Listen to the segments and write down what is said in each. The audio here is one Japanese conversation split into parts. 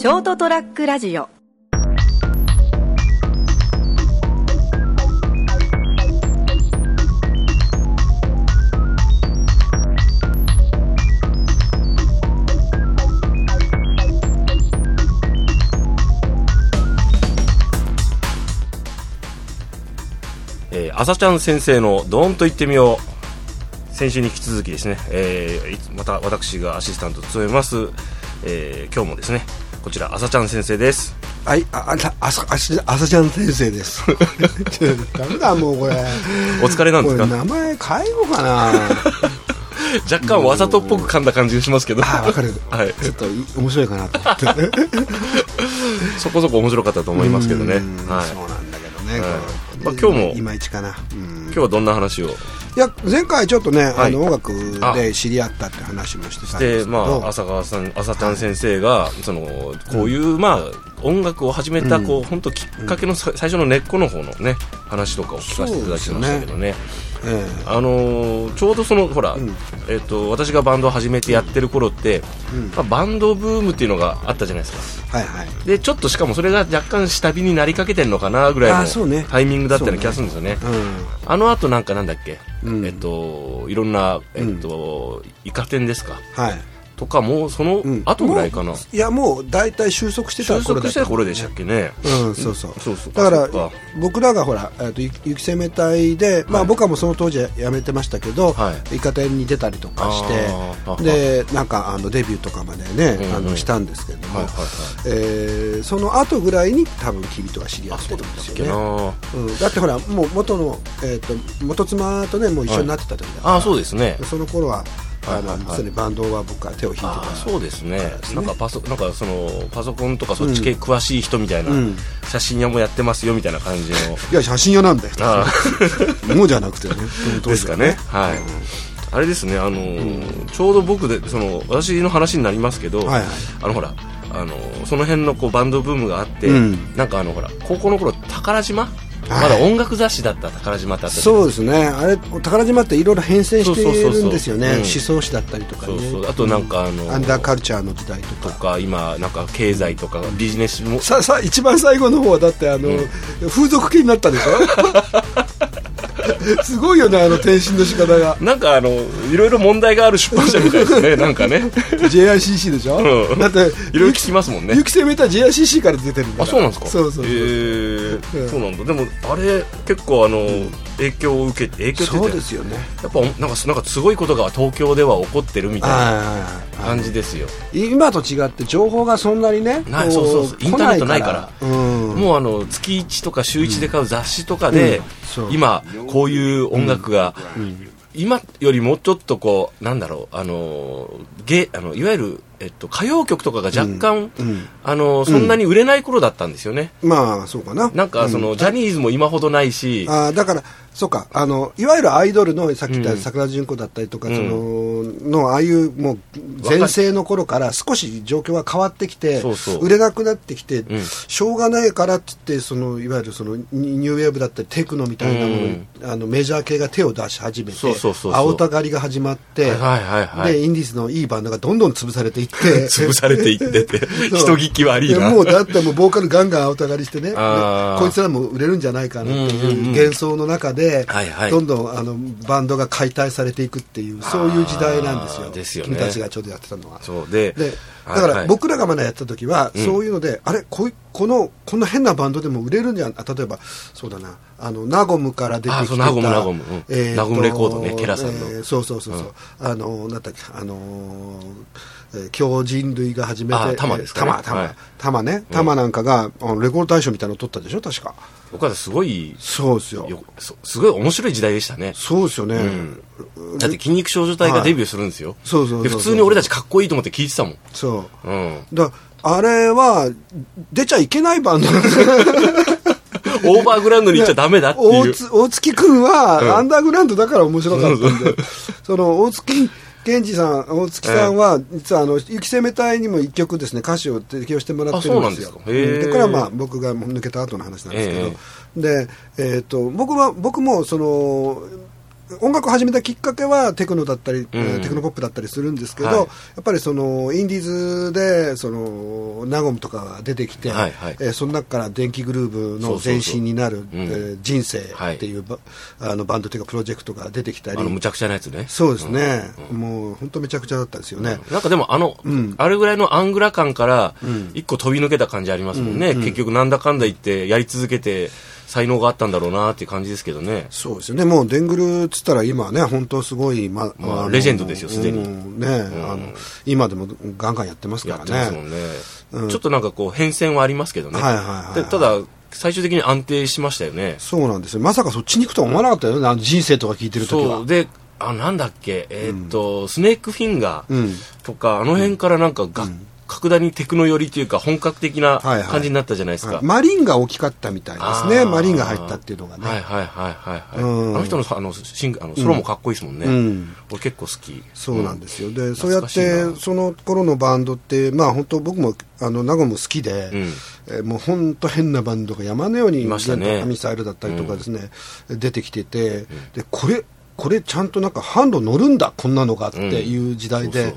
ショートトラックラジオ。えー、朝ちゃん先生のドーンと言ってみよう。先週に引き続きですね、えーまた私がアシスタントを務めます、えー今日もですねこちら朝ちゃん先生ですはい、あ、あた、あさ、あし、あさちゃん先生です。ダメ だ、もうこれ。お疲れなんですか？名前変えようかな。若干わざとっぽく噛んだ感じがしますけどあ、わかる。はい、ちょっとい面白いかなと思って。そこそこ面白かったと思いますけどね、うんはい、そうなんだけどね。はいまあ今日もいまいちかな。うん。今日はどんな話を？いや、前回ちょっとね、はい。あの、音楽で知り合ったって話もしてたんでですけど。まあ朝川さん朝ちゃん先生がそのこういう、まあ音楽を始めたこう本当きっかけのさ最初の根っこの方のね話とかを聞かせていただきましたけどね。えあのーちょうどそのほら、ん。えっと私がバンドを始めてやってる頃って、まあ、バンドブームっていうのがあったじゃないですか。えはいはい。でちょっとしかもそれが若干下火になりかけてるのかなぐらいのタイミングだったような気がするんですよね。うん。あの後なんかなんだっけ、うん。えっといろんなえっと、イカ天ですか？はい。とかもうそのうん。後ぐらいかな、もういや、もう大体収束してた収束頃だした頃でしたっけね、うん、そうそう。そうそう。だから僕らがほら、雪攻め隊で、まあ、はい。僕はもうその当時は辞めてましたけど、はイカ天に出たりとかして、でなんかあのデビューとかまでね、あのしたんですけれども、はえーその後ぐらいに多分君とは知り合ってるんですよね。うん、だってほらもう元の、えー、と元妻とねもう一緒になってた時だから、ああそうですね。その頃はあの、はいはい。はい実にバンドは僕は手を引いてた。そうですね。なんかパソなんかそのパソコンとかそっち系詳しい人みたいな、うん。写真屋もやってますよみたいな感じの。いや写真屋なんだよあもうじゃなくてねですかね。はい、あれですねあのーちょうど僕でその私の話になりますけど、はいはい。あのほらあのーその辺のこうバンドブームがあって、うん。なんかあのほら高校の頃宝島、はいまだ音楽雑誌だった宝島ってあったそうですね。あれ宝島っていろいろ変遷してそうそうそうそうるんですよね。うん。思想史だったりとかね。そうそう。あとなんかあのアンダーカルチャーの時代とか。とか今なんか経済とかビジネスも。ささ一番最後の方はだってあの、風俗系になったでしょ？すごいよねあの転身の仕方が。なんかあのいろいろ問題がある出版社みたいですね。なんかね。JICC でしょ、うん。だっていろいろ聞きますもんね。ゆきせめた JICC から出てるんだあそうなんですか？そうそうそう、へーうん。そうなんだ。でもあれ結構あの、影響を受けて影響そうですよね。やっぱなんかなんかすごいことが東京では起こってるみたいなはい感じですよ。今と違って情報がそんなにねないこそうそうそう。インターネットないから。うん。もうあの月1とか週1で買う雑誌とかで、うん。今こういう音楽が、今よりもうちょっとこうなんだろうあのゲあのいわゆる、えっと、歌謡曲とかが若干、うんあのそんなに売れない頃だったんですよね、まあそうかな。なんかその、ジャニーズも今ほどないし。あーだから、そうかあの、いわゆるアイドルのさっき言っうん。た桜純子だったりとか、うん。そののああいうもう前世の頃から少し状況が変わってきて、売れなくなってきて、ん。しょうがないからって言ってその、いわゆるそのニニューウェーブだったりテクノみたいなのに、うん。あのメジャー系が手を出し始めて、そうそうそうそう。青たがりが始まって、はいはいはいでインディーズのいいバンドがどんどん潰されていって、潰されていってて 人聞き悪いな。やもうだってもうボーカルガンガン青たがりしてね、こいつらも売れるんじゃないかなっていううん。幻想の中で、はいはい。どんどんあのバンドが解体されていくっていう、そういう時代なんですよ、すよね。君たちがちょうどやってたのは。そうででだから僕らがまだやった時は、そういうので、あれこい、このこんな変なバンドでも売れるんじゃ例えば、そうだな、あのナゴムから出てきてた、あそうナゴムナゴムうん。えナゴムレコードねケラさんの。えーそうそうそうそう、あのなんだっけ、あの強人類が始めて、あ玉ですかね。えー玉、はい。玉、玉ね、玉なんかが、あのレコード大賞みたいなの取ったでしょ、確か。僕はすごいそうですよ。すごい面白い時代でしたね。そうですよね。だって筋肉少女隊がデビューするんですよ、そうそうそうそうで普通に俺たちかっこいいと思って聞いてたもん。そう。うん。だあれは、出ちゃいけないバンドオーバーグラウンドに行っちゃダメだっていう。大月君は、うん。アンダーグラウンドだから面白かったんで、その大月健二さん、大月さんは、実はあの雪攻め隊にも一曲ですね、歌詞を提供してもらってるんですよ。でこれはまあ僕が抜けた後の話なんですけど、で、えっ、と、僕は、僕もその、音楽を始めたきっかけはテクノだったり、うん。えーテクノポップだったりするんですけど、はい。やっぱりそのインディーズでそのナゴムとかが出てきて、はいはい。えーその中から電気グルーヴの前身になるえー人生っていうば、あのバンドというかプロジェクトが出てきたり。あの、むちゃくちゃなやつね。そうですね、もう本当めちゃくちゃだったですよね。なんかでもあの、あれぐらいのアングラ感から、一個飛び抜けた感じありますもんね。結局なんだかんだ言って、やり続けて、才能があったんだろうなっていう感じですけどね。そうですよね、もうデングルっつったら、今はね、本当すごい、まのまあレジェンドですよすでにうんね、あの今でもガンガンやってますかやっらね。てますもんね。ちょっとなんかこう、変遷はありますけどね。はいはいはいでただ、最終的に安定しましたよね。そうなんですよ、まさかそっちに行くとは思わなかったよね、あの人生とか聞いてるときはそう。。で、あ、なんだっけ、えーっと、スネークフィンガうんーとか、あの辺からなんかが、格段にテクノ寄りというか、本格的なはいはい。感じになったじゃないですか。はい。マリンが大きかったみたいですあね、ー。マリンが入ったっていうのがね。はいはいはいはいはい。うん。あの人のあのシンあのソロもかっこいいですもんね。うん。俺結構好き。そうなんですよ、でそうやってその頃のバンドって、まあ、本当、僕もあのナゴも好きで、うん。えーもう本当変なバンドが山のように、いましたね。ゲントミサイルだったりとかですね、出てきてて、でこれ、これちゃんとなんか販路乗るんだ、こんなのがっていう時代で、うん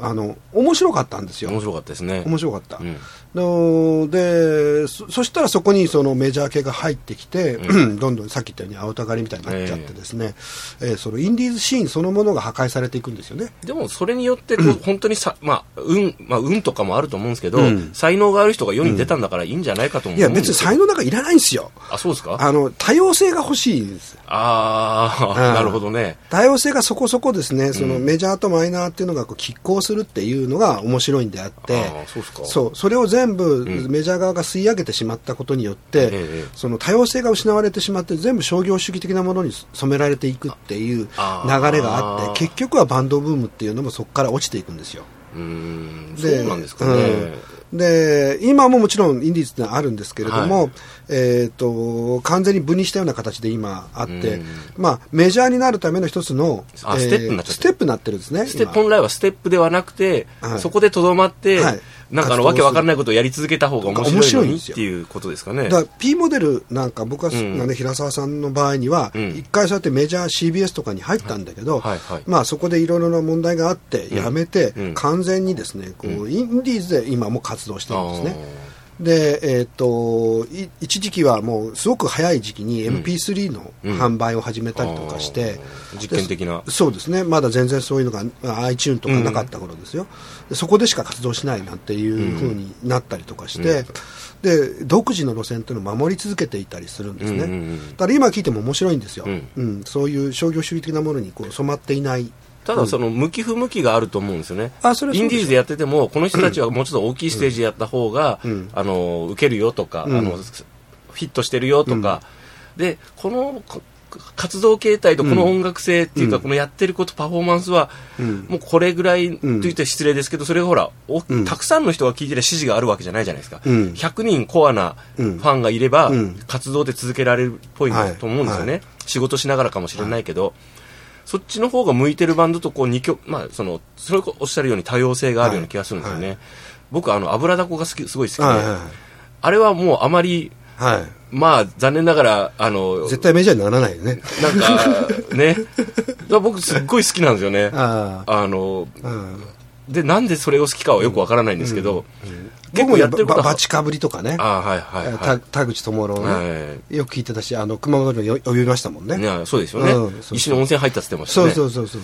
あの面白かったんですよ。面白かったですね。面白かった、うんのでそそしたらそこにそのメジャー系が入ってきて、どんどんさっき言ったように青たがりみたいになっちゃってですね、えーそのインディーズシーンそのものが破壊されていくんですよね。でもそれによって本当にさ、まあ、運、まあ、運とかもあると思うんですけど、うん才能がある人が世に出たんだからいいんじゃないかと思ういやんですよ。別に才能なんかいらないんですよ。あ、そうですか？あの多様性が欲しいんです。ああ、うん なるほどね。多様性がそこそこですね、そのメジャーとマイナーっていうのがこう拮抗するっていうのが面白いんであって、そうそうそれを全部メジャー側が吸い上げてしまったことによって、ええその多様性が失われてしまって、全部商業主義的なものに染められていくっていう流れあがーあって、結局はバンドブームっていうのもそこから落ちていくんですよ。うーん、そうなんですかね。うんで今ももちろんインディーズってのはあるんですけれども、はい。えー、と完全に分離したような形で今あって、うん。まあ、メジャーになるための一つのあステップになってる。ステップになってるんですねステ今本来はステップではなくて、はい。そこでとどまって、はいなんかあの、わけわかんないことをやり続けた方が面白いですよ。ていうことですかね。だから P モデルなんか僕は、うん。ね、平沢さんの場合には、うん。一回そうやってメジャー CBS とかに入ったんだけど、まあ、そこでいろいろな問題があってうん。やめて、うん。完全にですねこう、インディーズで今も活動してるんですね。あで、えー、とい一時期はもうすごく早い時期に MP3 のうん。販売を始めたりとかして、あー。実験的な。でそうですね。まだ全然そういうのがあ iTune とかなかった頃ですよ、でそこでしか活動しないなんていうふうになったりとかして、で独自の路線というのを守り続けていたりするんですね、うんうんうん。だから今聞いても面白いんですよ、うん。うん。そういう商業主義的なものにこう染まっていないただその向き不向きがあると思うんですよね。あそれインディーズでやってても、この人たちはもうちょっと大きいステージでやった方が、うん。あの、受けるよとか、うん。あの、フィットしてるよとか、で、このこ活動形態とこの音楽性っていうか、うん。このやってること、パフォーマンスは、うん。もうこれぐらいとうん言って失礼ですけど、それがほら、たくさんの人が聞いてる支持があるわけじゃないじゃないですか。うん。100人コアなフうん。ァンがいれば、うん。活動で続けられるっぽい。と思うんですよね。はい。仕事しながらかもしれないけど、そっちの方が向いてるバンドとこう二曲、まあ、その、それをおっしゃるように多様性があるような気がするんですよね。はい。僕、あの、油だこが好き、すごい好きで、はいはいあれはもうあまり、はい、はいまあ、残念ながら、あの、絶対メジャーにならないよね。なんか、ね、僕すっごい好きなんですよね。ああの、で、なんでそれを好きかはよくわからないんですけど、結僕も構やってることはババチかぶりとかね、ああ、はいはい田口智郎い。ね、はいよく聞いてたし、あの熊本によ呼びましたもんね。ね、そうですよね、うんそうそう一緒に温泉入ったって言ってましたそうね。そうそうそう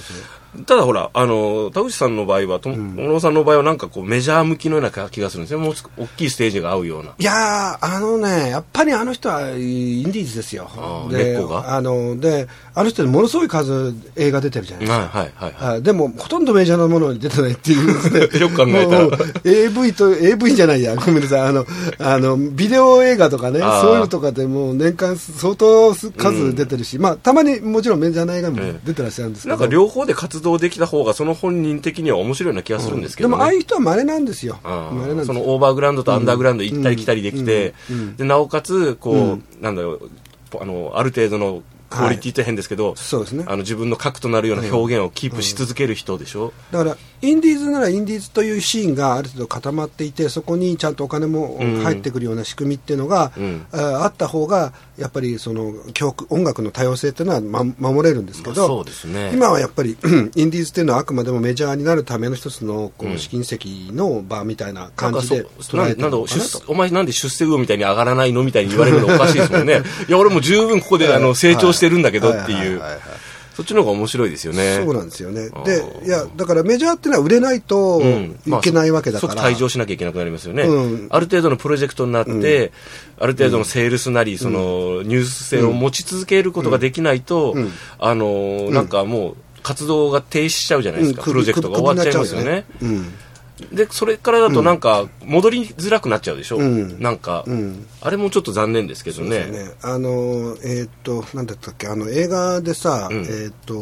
ただほら、あの、田口さんの場合は、と小野さんの場合はなんかこうメジャー向きのような気がするんですよ。もう大きいステージが合うような。いやー、あのね、やっぱりあの人はインディーズですよであので、あの人ものすごい数映画出てるじゃないですか。はいはいはい。はいでも、ほとんどメジャーなものに出てないっていうで よく考えたら AV と、AV じゃないや、ごめんなさい、あの、あの、ビデオ映画とかね、そういうのとかでもう年間相当数出てるし、まあ、たまにもちろんメジャーな映画もええ出てらっしゃるんですけど。なんか両方で活動できた方がその本人的には面白いような気がするんですけどね。でも、ああいう人は稀なんですよ。あ稀なんです。ーそのオーバーグラウンドとアンダーグラウンド行ったり来たりできて、うん。うん。でなおかつこう、うん。なんだろうあのある程度のクオリティって変ですけど、そうですね。あの自分の核となるような表現をキープし続ける人でしょ、だからインディーズならインディーズというシーンがある程度固まっていてそこにちゃんとお金もうん。入ってくるような仕組みっていうのが、うん。ああった方がやっぱりその曲音楽の多様性っていうのは、ま、守れるんですけど、ね。今はやっぱり インディーズっていうのはあくまでもメジャーになるための一つのこうん。う試金石の場みたいな感じで捉えてなんだ出るのかなと。お前なんで出世魚みたいに上がらないのみたいに言われるのおかしいですもんね。いや、俺も十分ここであの成長してるんだけどっていう。はははは。そっちの方が面白いですよね。そうなんですよね。で、いや、だからメジャーっていうのは売れないとうん。いけないわけだから。まあ即退場しなきゃいけなくなりますよね、うん。ある程度のプロジェクトになって、ある程度のセールスなり、そのニュース性を持ち続けることができないと、うん。あのーなんかもう活動が停止しちゃうじゃないですか、うん。プロジェクトが終わっちゃいますよね。よねでそれからだとなんか戻りづらくなっちゃうでしょ、うんなんか、うん。うん。あれもちょっと残念ですけどねね。あの、えーっと、なんだったっけ、あの、映画でさ、うんえーっと、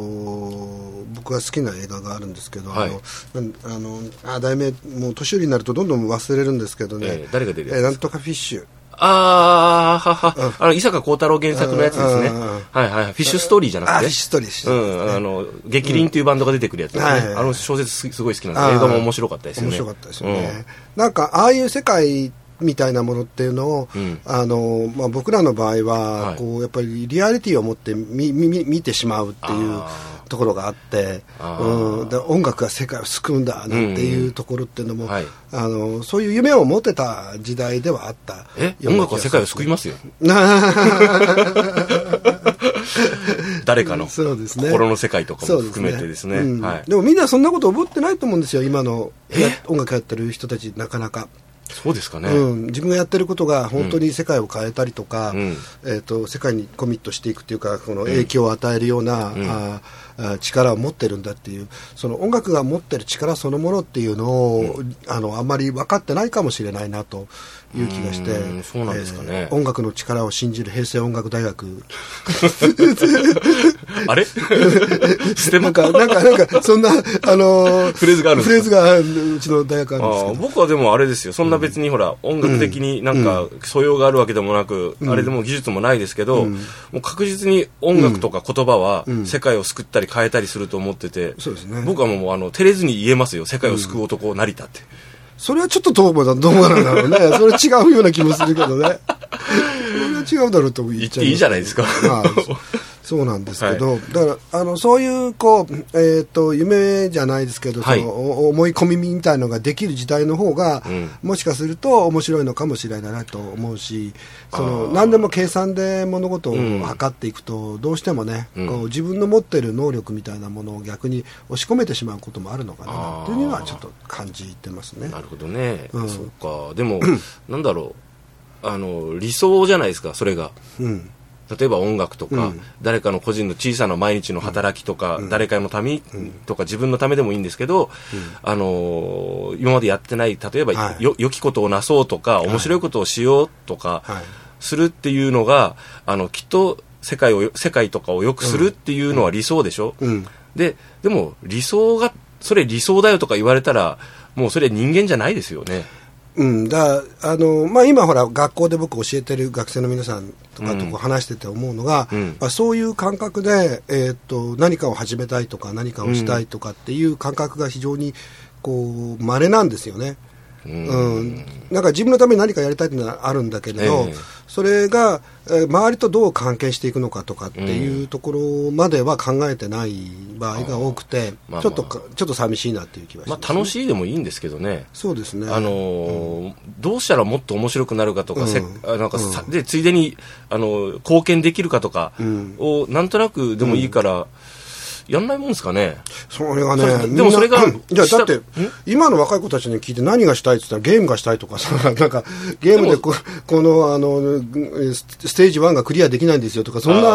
僕が好きな映画があるんですけど、はいあの、あの、あ、題名、もう年寄りになるとどんどん忘れるんですけどね、ええ誰が出るやつえーなんとかフィッシュ。あーはは、あの伊坂幸太郎原作のやつですね、フィッシュストーリーじゃなあ、くて。フィッ、シュストーリー。あの、激鱗っていうバンドが出てくるやつあの小説すすごい好きなんです。映画も面白かったですよね。面白かったですよね。なんか、ああいう世界みたいなものっていうのを、うん。あのまあ、僕らの場合は、はい。こうやっぱりリアリティを持って見見見見てしまうっていうあところがあって、うん、で音楽が世界を救うんだなんていうところっていうのも、うん。はい。あのそういう夢を持てた時代ではあったえ？音楽は世界を救いますよ。誰かの心の世界とかも含めてですね。うん。はい。でもみんなそんなこと思ってないと思うんですよ今のや音楽やってる人たちなかなか。そうですかね。うん、自分がやってることが本当に世界を変えたりとか、うん。えー、と世界にコミットしていくっていうかこの影響を与えるような、うん。ああ力を持ってるんだっていうその音楽が持ってる力そのものっていうのを、あのあんまり分かってないかもしれないなという気がして音楽の力を信じる平成音楽大学。あれ？ステマ？なんかなんかなんかそんなあのフレーズがあるフレーズがうちの大学あるんです僕はでもあれですよ、そんな別にほら、音楽的になんか素養があるわけでもなく、あれでも技術もないですけど、もう確実に音楽とか言葉は世界を救ったり変えたりすると思ってて、そうですね僕はもうあの照れずに言えますよ、世界を救う男、成田って。それはちょっとどうだどうなんだろうね。それは違うような気もするけどね。それは違うだろうと言っちゃ言っていいじゃないですかまあそうなんですけど、だから、あの、そういう、こう、えっ、と、夢じゃないですけど、はい。そのお思い込みみたいのができる時代の方が、うん。もしかすると面白いのかもしれないなと思うし、その、何でも計算で物事をうん測っていくと、どうしてもね、うん。こう自分の持ってる能力みたいなものを逆に押し込めてしまうこともあるのかな、というのはちょっと感じてますね。なるほどね、うん。そうか、でも、なんだろう、あの理想じゃないですか、それが。うん。例えば音楽とか、うん。誰かの個人の小さな毎日の働きとか、誰かのためにとか自分のためでもいいんですけど、あのー今までやってない例えば、はい。よ良きことをなそうとか面白いことをしようとか、はい。するっていうのがあのきっと世界をよ世界とかを良くするっていうのは理想でしょ、うん。ででも理想がそれ理想だよとか言われたらもうそれ人間じゃないですよね。うん、だあの、まあ、今ほら学校で僕教えてる学生の皆さんとかとうんこう話してて思うのが、うんまあ、そういう感覚で、えーっと何かを始めたいとか何かをしたいとかっていう感覚が非常にこう稀なんですよね。うん。うん、なんか自分のために何かやりたいっていうのはあるんだけれど、ええ。それが、えー周りとどう関係していくのかとかっていうところまでは考えてない場合が多くて、まあちょっとかちょっと寂しいなっていう気はしまます、あ、楽しいでもいいんですけどね。そうですね。あのーどうしたらもっと面白くなるかとか、うん。なんかさでついでに、あの貢献できるかとかうん。をなんとなくでもいいから、やんないもんですかね？それがねでもそれがいや、だってん、今の若い子たちに聞いて何がしたいって言ったらゲームがしたいとかさ、なんか、ゲームでここの、あの、スステージ1がクリアできないんですよとか、そんあな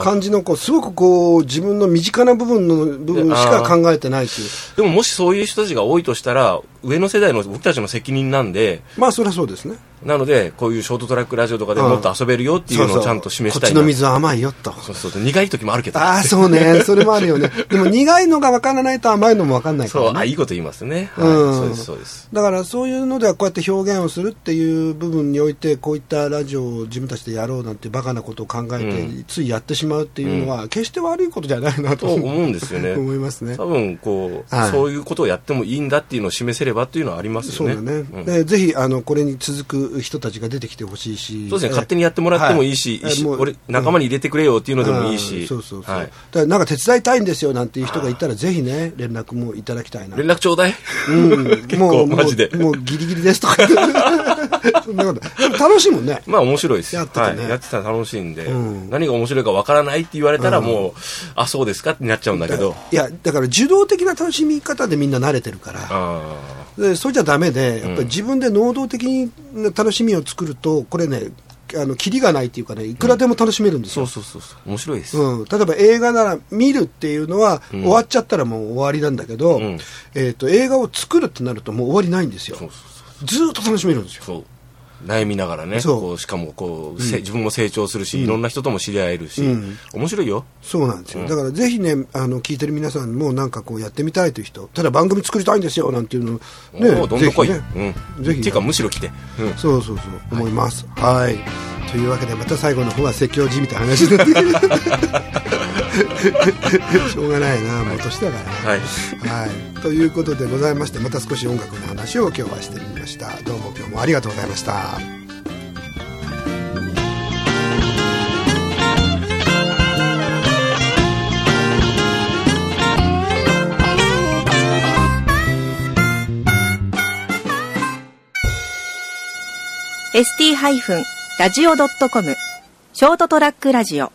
ー感じの、こう、すごくこう、自分の身近な部分の、部分しか考えてないっていう。でももしそういう人たちが多いとしたら、上の世代の僕たちの責任なんで、まあ、それはそうですね。なのでこういうショートトラックラジオとかでもっと遊べるよっていうのをちゃんと示したいな。こっちの水は甘いよと。そうそう。そう苦い時もあるけど。ああそうね。それもあるよね。でも苦いのが分からないと甘いのも分かんないから、ね、そうあいいこと言いますね、はいうん。そうですそうです。だからそういうのではこうやって表現をするっていう部分においてこういったラジオを自分たちでやろうなんてバカなことを考えて、うん。ついやってしまうっていうのは決して悪いことじゃないなとと思うんですよね。思いますね。多分こう、はい。そういうことをやってもいいんだっていうのを示せればっていうのはありますよね。そうだね、うん。でぜひあのこれに続く人たちが出てきてほしいしそうですね、勝手にやってもらってもいいし、はい。俺、仲間に入れてくれよっていうのでもいいし、うん。そうそうそう、はい。だからなんか手伝いたいんですよなんていう人がいたらぜひね連絡もいただきたいな。連絡ちょうだい、うん、結構もうマジで。もうギリギリですとか。そんなこと。楽しいもんね。まあ面白いです。やっててね。はい、やってたら楽しいんで、うん。何が面白いかわからないって言われたらもう、あそうですかってなっちゃうんだけど。いやだから受動的な楽しみ方でみんな慣れてるから。あでそれじゃダメでやっぱり自分で能動的な楽しみを作るとこれねあのキリがないっていうかねいくらでも楽しめるんですよ、そうそうそうそう。面白いです、うん、例えば映画なら見るっていうのは、うん。終わっちゃったらもう終わりなんだけど、うん。えー、と映画を作るってなるともう終わりないんですよ。そうそう。ずーっと楽しめるんですよ。そう悩みながらねそう。こうしかもこう、せ自分も成長するし、いろんな人とも知り合えるし、うん。面白いよ。そうなんですよ、うん。だからぜひねあの聞いてる皆さんもなんかこうやってみたいという人ただ番組作りたいんですよなんていうの。ねどんどん来い、ぜひね。うん、ぜひっていうかむしろ来て、うん。そうそうそう思います。はい、というわけでまた最後の方は説教じみたいな話になってくる しょうがないなもう年だからね。はい。はい、ということでございましてまた少し音楽の話を今日はしてみました。どうも今日もありがとうございました。ー ST-radio.com ショートトラックラジオ